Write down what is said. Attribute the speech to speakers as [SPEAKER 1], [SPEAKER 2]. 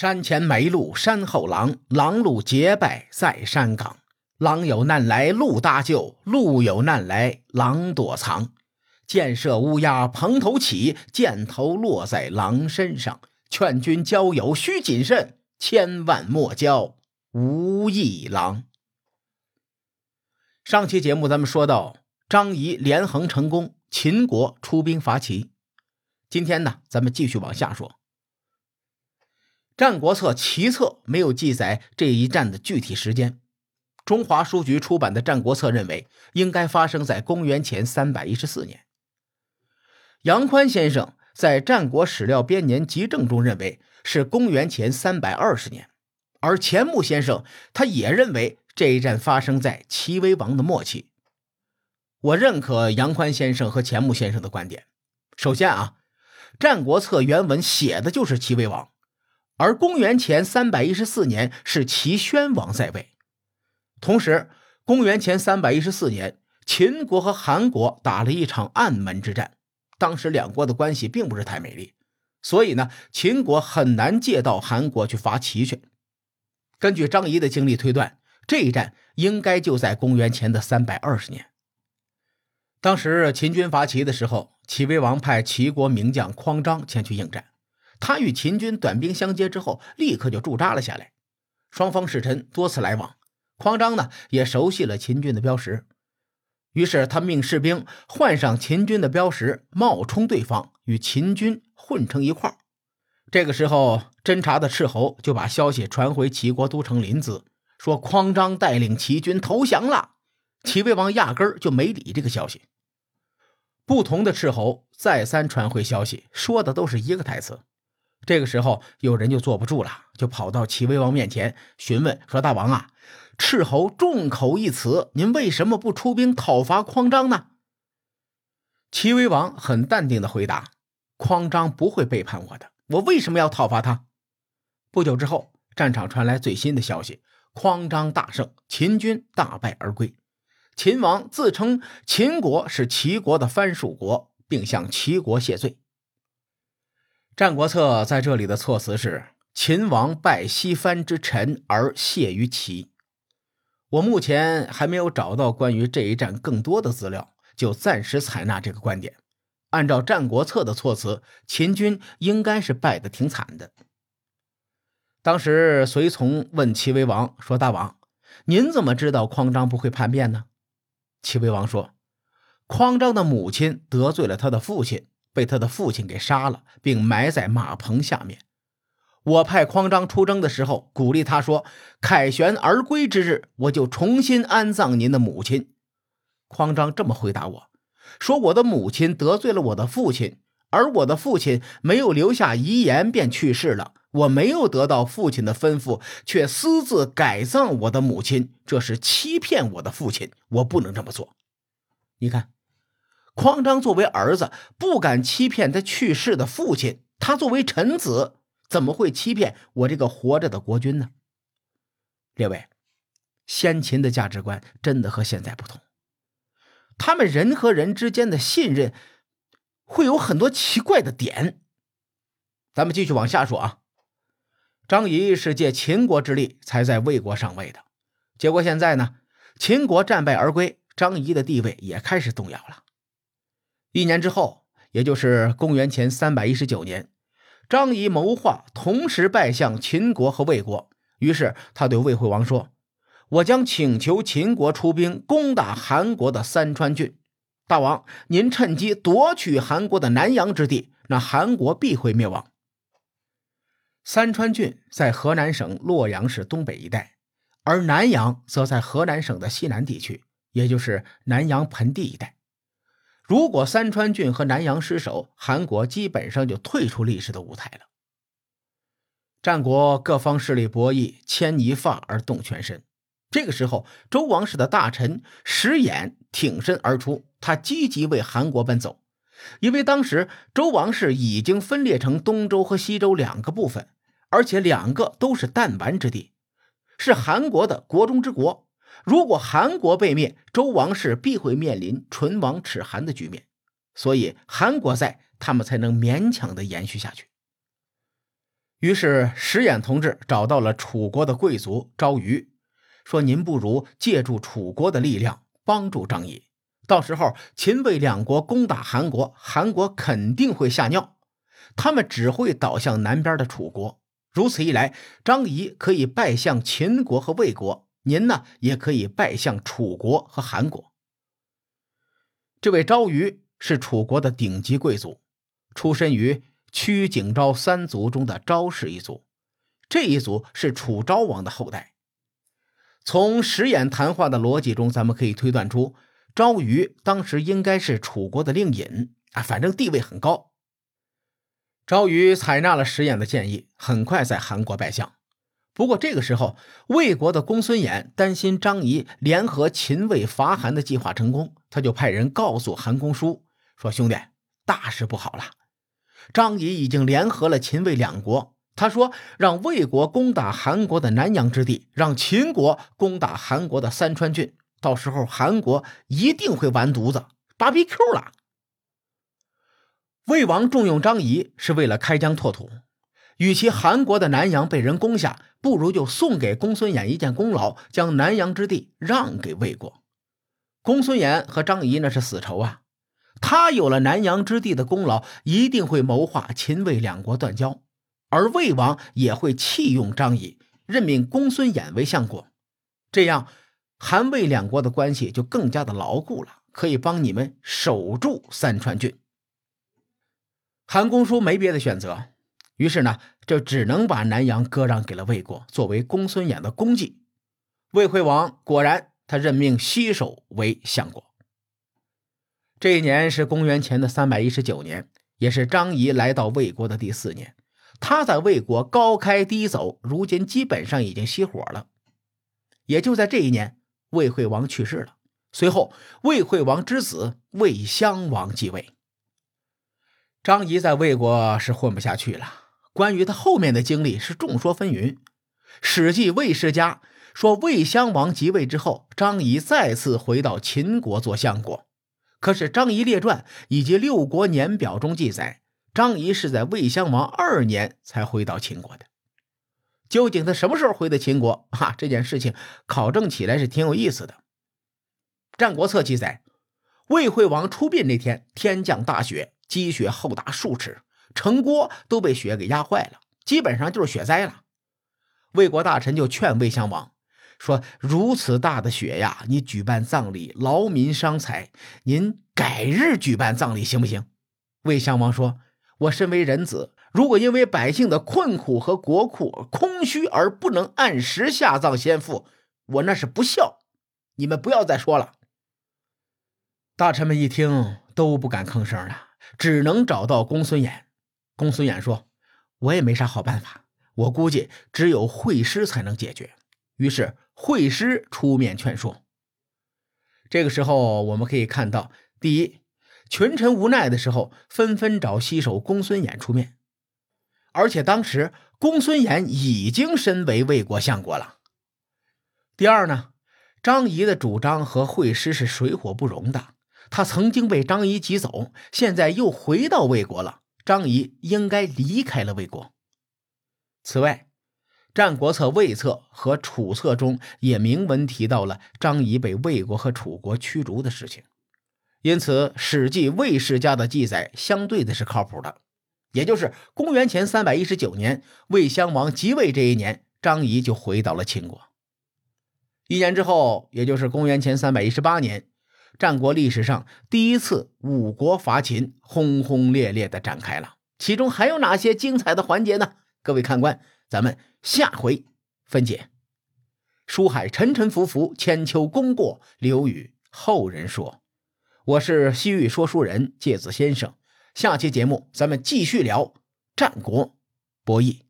[SPEAKER 1] 山前没路山后狼，狼路结拜在山岗。狼有难来路搭救，路有难来狼躲藏。箭射乌鸦蓬头起，箭头落在狼身上。劝君交友须谨慎，千万莫交无义狼。上期节目咱们说到张仪连横成功，秦国出兵伐齐。今天呢，咱们继续往下说。《战国策·齐策》没有记载这一战的具体时间。中华书局出版的《战国策》认为，应该发生在公元前三百一十四年。杨宽先生在《战国史料编年集证》中认为是公元前三百二十年，而钱穆先生他也认为这一战发生在齐威王的末期。我认可杨宽先生和钱穆先生的观点。首先啊，《战国策》原文写的就是齐威王。而公元前三百一十四年是齐宣王在位，同时，公元前三百一十四年，秦国和韩国打了一场暗门之战，当时两国的关系并不是太美丽，所以呢，秦国很难借到韩国去伐齐去。根据张仪的经历推断，这一战应该就在公元前的三百二十年。当时秦军伐齐的时候，齐威王派齐国名将匡章前去应战。他与秦军短兵相接之后，立刻就驻扎了下来。双方使臣多次来往，匡章呢也熟悉了秦军的标识，于是他命士兵换上秦军的标识，冒充对方，与秦军混成一块这个时候，侦察的斥候就把消息传回齐国都城临淄，说匡章带领齐军投降了。齐威王压根儿就没理这个消息。不同的斥候再三传回消息，说的都是一个台词。这个时候，有人就坐不住了，就跑到齐威王面前询问说：“大王啊，斥候众口一词，您为什么不出兵讨伐匡章呢？”齐威王很淡定的回答：“匡章不会背叛我的，我为什么要讨伐他？”不久之后，战场传来最新的消息：匡章大胜，秦军大败而归。秦王自称秦国是齐国的藩属国，并向齐国谢罪。《战国策》在这里的措辞是“秦王拜西藩之臣而谢于齐”。我目前还没有找到关于这一战更多的资料，就暂时采纳这个观点。按照《战国策》的措辞，秦军应该是败得挺惨的。当时随从问齐威王说：“大王，您怎么知道匡章不会叛变呢？”齐威王说：“匡章的母亲得罪了他的父亲。”被他的父亲给杀了，并埋在马棚下面。我派匡章出征的时候，鼓励他说：“凯旋而归之日，我就重新安葬您的母亲。”匡章这么回答我说：“我的母亲得罪了我的父亲，而我的父亲没有留下遗言便去世了。我没有得到父亲的吩咐，却私自改葬我的母亲，这是欺骗我的父亲。我不能这么做。你看。”匡章作为儿子，不敢欺骗他去世的父亲。他作为臣子，怎么会欺骗我这个活着的国君呢？列位，先秦的价值观真的和现在不同。他们人和人之间的信任会有很多奇怪的点。咱们继续往下说啊。张仪是借秦国之力才在魏国上位的，结果现在呢，秦国战败而归，张仪的地位也开始动摇了。一年之后，也就是公元前三百一十九年，张仪谋划同时拜向秦国和魏国。于是他对魏惠王说：“我将请求秦国出兵攻打韩国的三川郡。大王，您趁机夺取韩国的南阳之地，那韩国必会灭亡。”三川郡在河南省洛阳市东北一带，而南阳则在河南省的西南地区，也就是南阳盆地一带。如果三川郡和南阳失守，韩国基本上就退出历史的舞台了。战国各方势力博弈，牵一发而动全身。这个时候，周王室的大臣石俨挺身而出，他积极为韩国奔走，因为当时周王室已经分裂成东周和西周两个部分，而且两个都是弹丸之地，是韩国的国中之国。如果韩国被灭，周王室必会面临唇亡齿寒的局面，所以韩国在，他们才能勉强的延续下去。于是石演同志找到了楚国的贵族昭瑜，说：“您不如借助楚国的力量帮助张仪，到时候秦魏两国攻打韩国，韩国肯定会吓尿，他们只会倒向南边的楚国。如此一来，张仪可以拜向秦国和魏国，您呢也可以拜向楚国和韩国。”这位昭瑜是楚国的顶级贵族，出身于。曲景昭三族中的昭氏一族，这一族是楚昭王的后代。从石演谈话的逻辑中，咱们可以推断出，昭瑜当时应该是楚国的令尹啊，反正地位很高。昭瑜采纳了石眼的建议，很快在韩国拜相。不过这个时候，魏国的公孙衍担心张仪联合秦魏伐韩的计划成功，他就派人告诉韩公叔说：“兄弟，大事不好了。”张仪已经联合了秦魏两国，他说让魏国攻打韩国的南阳之地，让秦国攻打韩国的三川郡，到时候韩国一定会完犊子，芭比 Q 了。魏王重用张仪是为了开疆拓土，与其韩国的南阳被人攻下，不如就送给公孙衍一件功劳，将南阳之地让给魏国。公孙衍和张仪那是死仇啊。他有了南阳之地的功劳，一定会谋划秦魏两国断交，而魏王也会弃用张仪，任命公孙衍为相国，这样韩魏两国的关系就更加的牢固了，可以帮你们守住三川郡。韩公叔没别的选择，于是呢，就只能把南阳割让给了魏国，作为公孙衍的功绩。魏惠王果然，他任命西首为相国。这一年是公元前的三百一十九年，也是张仪来到魏国的第四年。他在魏国高开低走，如今基本上已经熄火了。也就在这一年，魏惠王去世了。随后，魏惠王之子魏襄王继位。张仪在魏国是混不下去了。关于他后面的经历是众说纷纭。《史记·魏世家》说，魏襄王即位之后，张仪再次回到秦国做相国。可是《张仪列传》以及《六国年表》中记载，张仪是在魏襄王二年才回到秦国的。究竟他什么时候回的秦国？哈，这件事情考证起来是挺有意思的。《战国策》记载，魏惠王出殡那天，天降大雪，积雪厚达数尺，城郭都被雪给压坏了，基本上就是雪灾了。魏国大臣就劝魏襄王。说如此大的雪呀，你举办葬礼劳民伤财，您改日举办葬礼行不行？魏襄王说：“我身为人子，如果因为百姓的困苦和国库空虚而不能按时下葬先父，我那是不孝。你们不要再说了。”大臣们一听都不敢吭声了，只能找到公孙衍。公孙衍说：“我也没啥好办法，我估计只有会师才能解决。”于是。会师出面劝说。这个时候，我们可以看到，第一，群臣无奈的时候，纷纷找西首公孙衍出面，而且当时公孙衍已经身为魏国相国了。第二呢，张仪的主张和会师是水火不容的，他曾经被张仪挤走，现在又回到魏国了，张仪应该离开了魏国。此外，《战国策·魏策》和《楚策》中也明文提到了张仪被魏国和楚国驱逐的事情，因此《史记·魏世家》的记载相对的是靠谱的。也就是公元前三百一十九年，魏襄王即位这一年，张仪就回到了秦国。一年之后，也就是公元前三百一十八年，战国历史上第一次五国伐秦轰轰烈烈的展开了。其中还有哪些精彩的环节呢？各位看官，咱们。下回分解。书海沉沉浮浮，千秋功过留与后人说。我是西域说书人介子先生。下期节目咱们继续聊战国博弈。